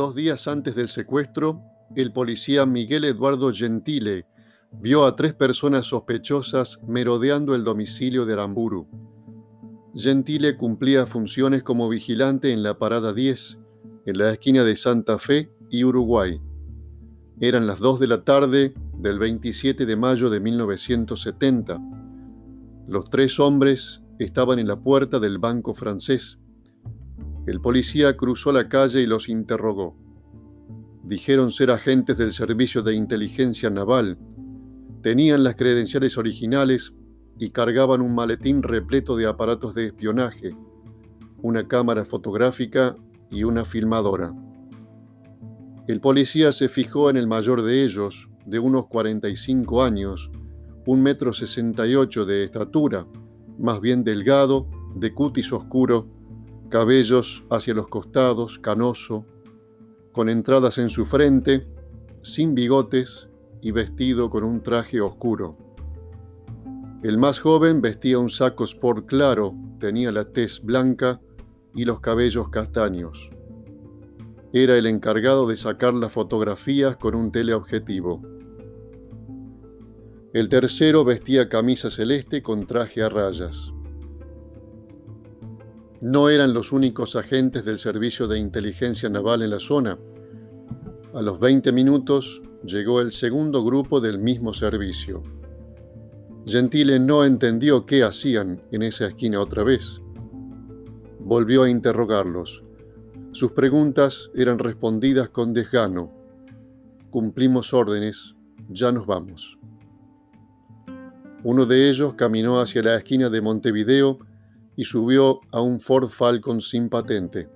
Dos días antes del secuestro, el policía Miguel Eduardo Gentile vio a tres personas sospechosas merodeando el domicilio de Aramburu. Gentile cumplía funciones como vigilante en la parada 10, en la esquina de Santa Fe y Uruguay. Eran las 2 de la tarde del 27 de mayo de 1970. Los tres hombres estaban en la puerta del banco francés. El policía cruzó la calle y los interrogó. Dijeron ser agentes del Servicio de Inteligencia Naval. Tenían las credenciales originales y cargaban un maletín repleto de aparatos de espionaje, una cámara fotográfica y una filmadora. El policía se fijó en el mayor de ellos, de unos 45 años, un metro 68 de estatura, más bien delgado, de cutis oscuro, cabellos hacia los costados, canoso, con entradas en su frente, sin bigotes y vestido con un traje oscuro. El más joven vestía un saco sport claro, tenía la tez blanca y los cabellos castaños. Era el encargado de sacar las fotografías con un teleobjetivo. El tercero vestía camisa celeste con traje a rayas. No eran los únicos agentes del Servicio de Inteligencia Naval en la zona. A los 20 minutos llegó el segundo grupo del mismo servicio. Gentile no entendió qué hacían en esa esquina otra vez. Volvió a interrogarlos. Sus preguntas eran respondidas con desgano. Cumplimos órdenes, ya nos vamos. Uno de ellos caminó hacia la esquina de Montevideo y subió a un Ford Falcon sin patente.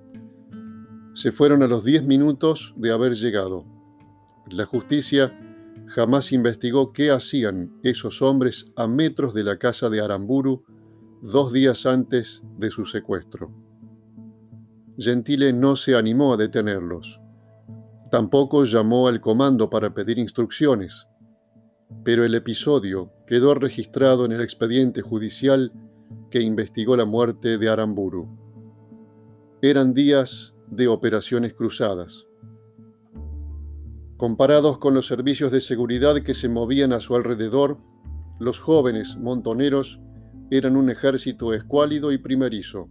Se fueron a los 10 minutos de haber llegado. La justicia jamás investigó qué hacían esos hombres a metros de la casa de Aramburu dos días antes de su secuestro. Gentile no se animó a detenerlos. Tampoco llamó al comando para pedir instrucciones, pero el episodio quedó registrado en el expediente judicial que investigó la muerte de Aramburu. Eran días de operaciones cruzadas. Comparados con los servicios de seguridad que se movían a su alrededor, los jóvenes montoneros eran un ejército escuálido y primerizo.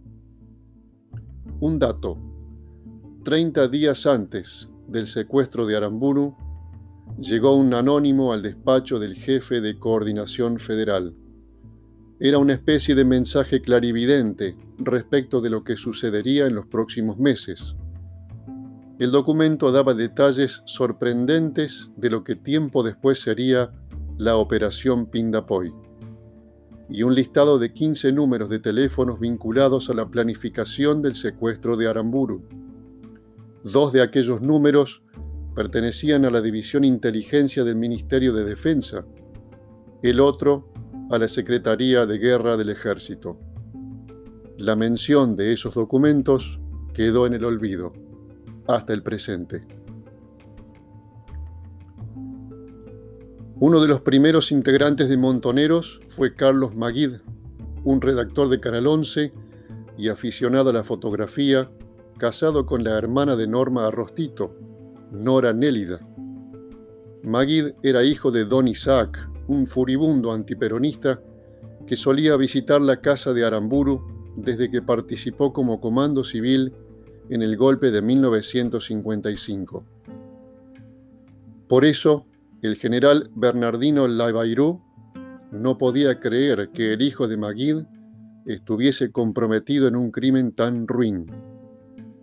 Un dato. Treinta días antes del secuestro de Aramburu, llegó un anónimo al despacho del jefe de coordinación federal. Era una especie de mensaje clarividente respecto de lo que sucedería en los próximos meses. El documento daba detalles sorprendentes de lo que tiempo después sería la Operación Pindapoy y un listado de 15 números de teléfonos vinculados a la planificación del secuestro de Aramburu. Dos de aquellos números pertenecían a la División Inteligencia del Ministerio de Defensa, el otro a la Secretaría de Guerra del Ejército. La mención de esos documentos quedó en el olvido hasta el presente. Uno de los primeros integrantes de Montoneros fue Carlos Maguid, un redactor de Canal 11 y aficionado a la fotografía, casado con la hermana de Norma Arrostito, Nora Nélida. Maguid era hijo de Don Isaac, un furibundo antiperonista que solía visitar la casa de Aramburu desde que participó como comando civil en el golpe de 1955. Por eso, el general Bernardino Lavairu no podía creer que el hijo de Maguid estuviese comprometido en un crimen tan ruin.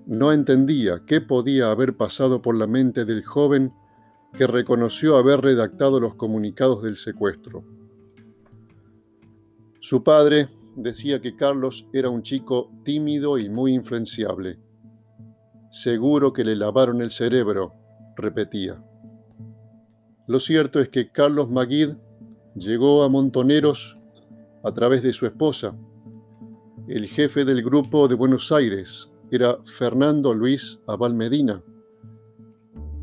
No entendía qué podía haber pasado por la mente del joven que reconoció haber redactado los comunicados del secuestro. Su padre decía que Carlos era un chico tímido y muy influenciable. Seguro que le lavaron el cerebro, repetía. Lo cierto es que Carlos Maguid llegó a Montoneros a través de su esposa. El jefe del grupo de Buenos Aires era Fernando Luis Abal Medina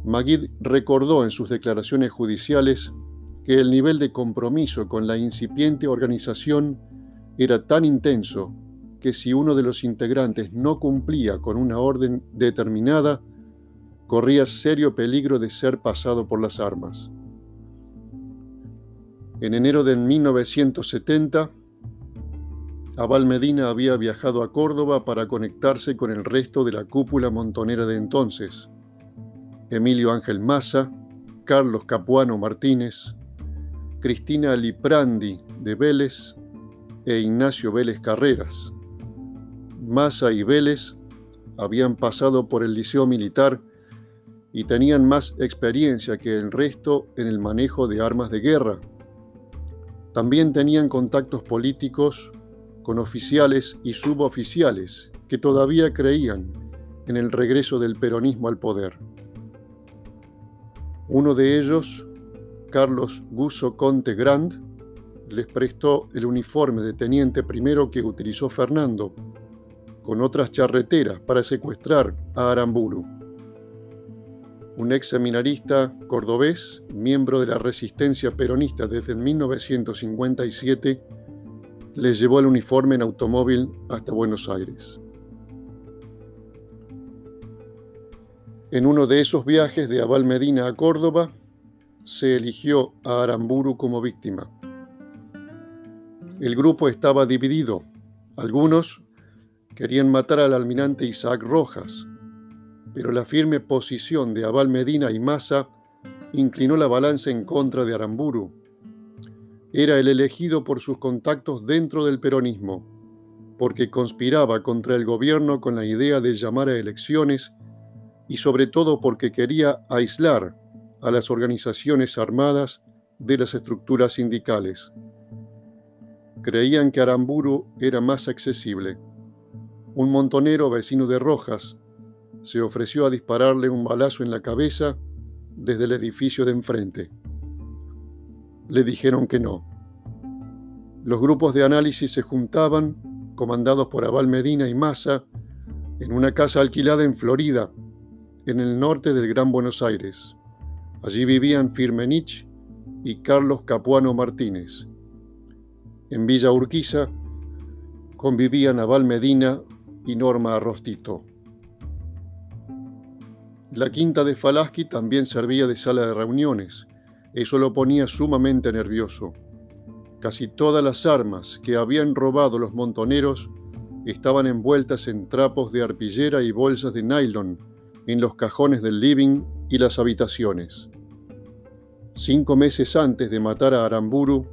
Maguid recordó en sus declaraciones judiciales que el nivel de compromiso con la incipiente organización era tan intenso que si uno de los integrantes no cumplía con una orden determinada, corría serio peligro de ser pasado por las armas. En enero de 1970, Abal Medina había viajado a Córdoba para conectarse con el resto de la cúpula montonera de entonces. Emilio Ángel Maza, Carlos Capuano Martínez, Cristina Liprandi de Vélez e Ignacio Vélez Carreras. Maza y Vélez habían pasado por el liceo militar y tenían más experiencia que el resto en el manejo de armas de guerra. También tenían contactos políticos con oficiales y suboficiales que todavía creían en el regreso del peronismo al poder. Uno de ellos, Carlos Guso Conte Grand, les prestó el uniforme de teniente primero que utilizó Fernando, con otras charreteras para secuestrar a Aramburu. Un ex seminarista cordobés, miembro de la resistencia peronista desde 1957, les llevó el uniforme en automóvil hasta Buenos Aires. En uno de esos viajes de Abal Medina a Córdoba, se eligió a Aramburu como víctima. El grupo estaba dividido. Algunos querían matar al almirante Isaac Rojas, pero la firme posición de Abal Medina y Massa inclinó la balanza en contra de Aramburu era el elegido por sus contactos dentro del peronismo, porque conspiraba contra el gobierno con la idea de llamar a elecciones y sobre todo porque quería aislar a las organizaciones armadas de las estructuras sindicales. Creían que Aramburu era más accesible. Un montonero vecino de Rojas se ofreció a dispararle un balazo en la cabeza desde el edificio de enfrente le dijeron que no. Los grupos de análisis se juntaban, comandados por Abal Medina y Massa, en una casa alquilada en Florida, en el norte del Gran Buenos Aires. Allí vivían Firmenich y Carlos Capuano Martínez. En Villa Urquiza convivían Abal Medina y Norma Arrostito. La quinta de Falaschi también servía de sala de reuniones eso lo ponía sumamente nervioso. Casi todas las armas que habían robado los montoneros estaban envueltas en trapos de arpillera y bolsas de nylon en los cajones del living y las habitaciones. Cinco meses antes de matar a Aramburu,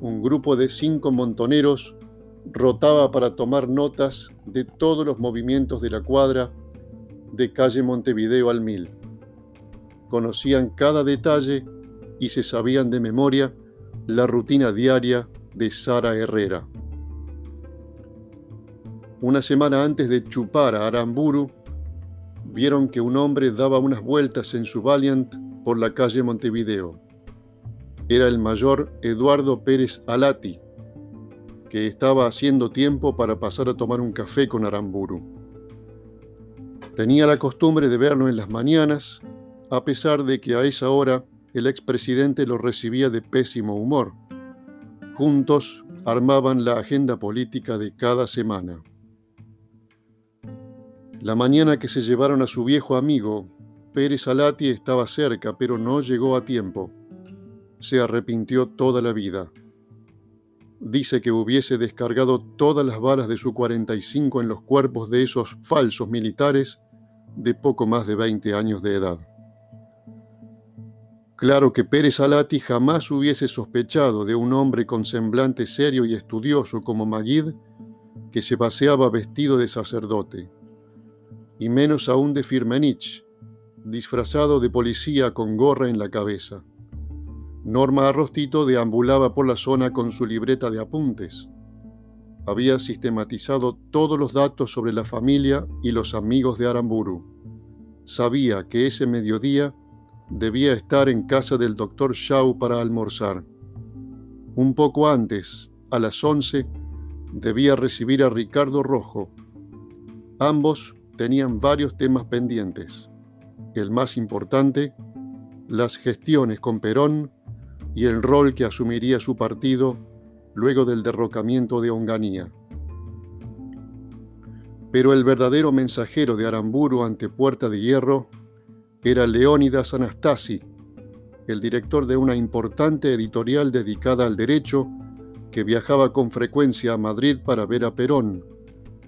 un grupo de cinco montoneros rotaba para tomar notas de todos los movimientos de la cuadra de calle Montevideo al Mil. Conocían cada detalle y se sabían de memoria la rutina diaria de Sara Herrera. Una semana antes de chupar a Aramburu, vieron que un hombre daba unas vueltas en su Valiant por la calle Montevideo. Era el mayor Eduardo Pérez Alati, que estaba haciendo tiempo para pasar a tomar un café con Aramburu. Tenía la costumbre de verlo en las mañanas, a pesar de que a esa hora el expresidente lo recibía de pésimo humor. Juntos armaban la agenda política de cada semana. La mañana que se llevaron a su viejo amigo, Pérez Alati estaba cerca, pero no llegó a tiempo. Se arrepintió toda la vida. Dice que hubiese descargado todas las balas de su 45 en los cuerpos de esos falsos militares de poco más de 20 años de edad. Claro que Pérez Alati jamás hubiese sospechado de un hombre con semblante serio y estudioso como Maguid que se paseaba vestido de sacerdote, y menos aún de Firmenich, disfrazado de policía con gorra en la cabeza. Norma Arrostito deambulaba por la zona con su libreta de apuntes. Había sistematizado todos los datos sobre la familia y los amigos de Aramburu. Sabía que ese mediodía debía estar en casa del doctor Shaw para almorzar. Un poco antes, a las once, debía recibir a Ricardo Rojo. Ambos tenían varios temas pendientes. El más importante, las gestiones con Perón y el rol que asumiría su partido luego del derrocamiento de Onganía. Pero el verdadero mensajero de Aramburu ante Puerta de Hierro era Leónidas Anastasi, el director de una importante editorial dedicada al derecho que viajaba con frecuencia a Madrid para ver a Perón,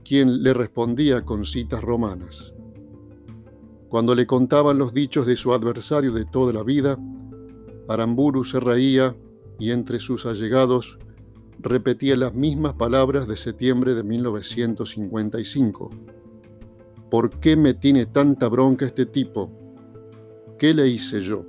quien le respondía con citas romanas. Cuando le contaban los dichos de su adversario de toda la vida, Aramburu se reía y entre sus allegados repetía las mismas palabras de septiembre de 1955. ¿Por qué me tiene tanta bronca este tipo? ¿Qué le hice yo?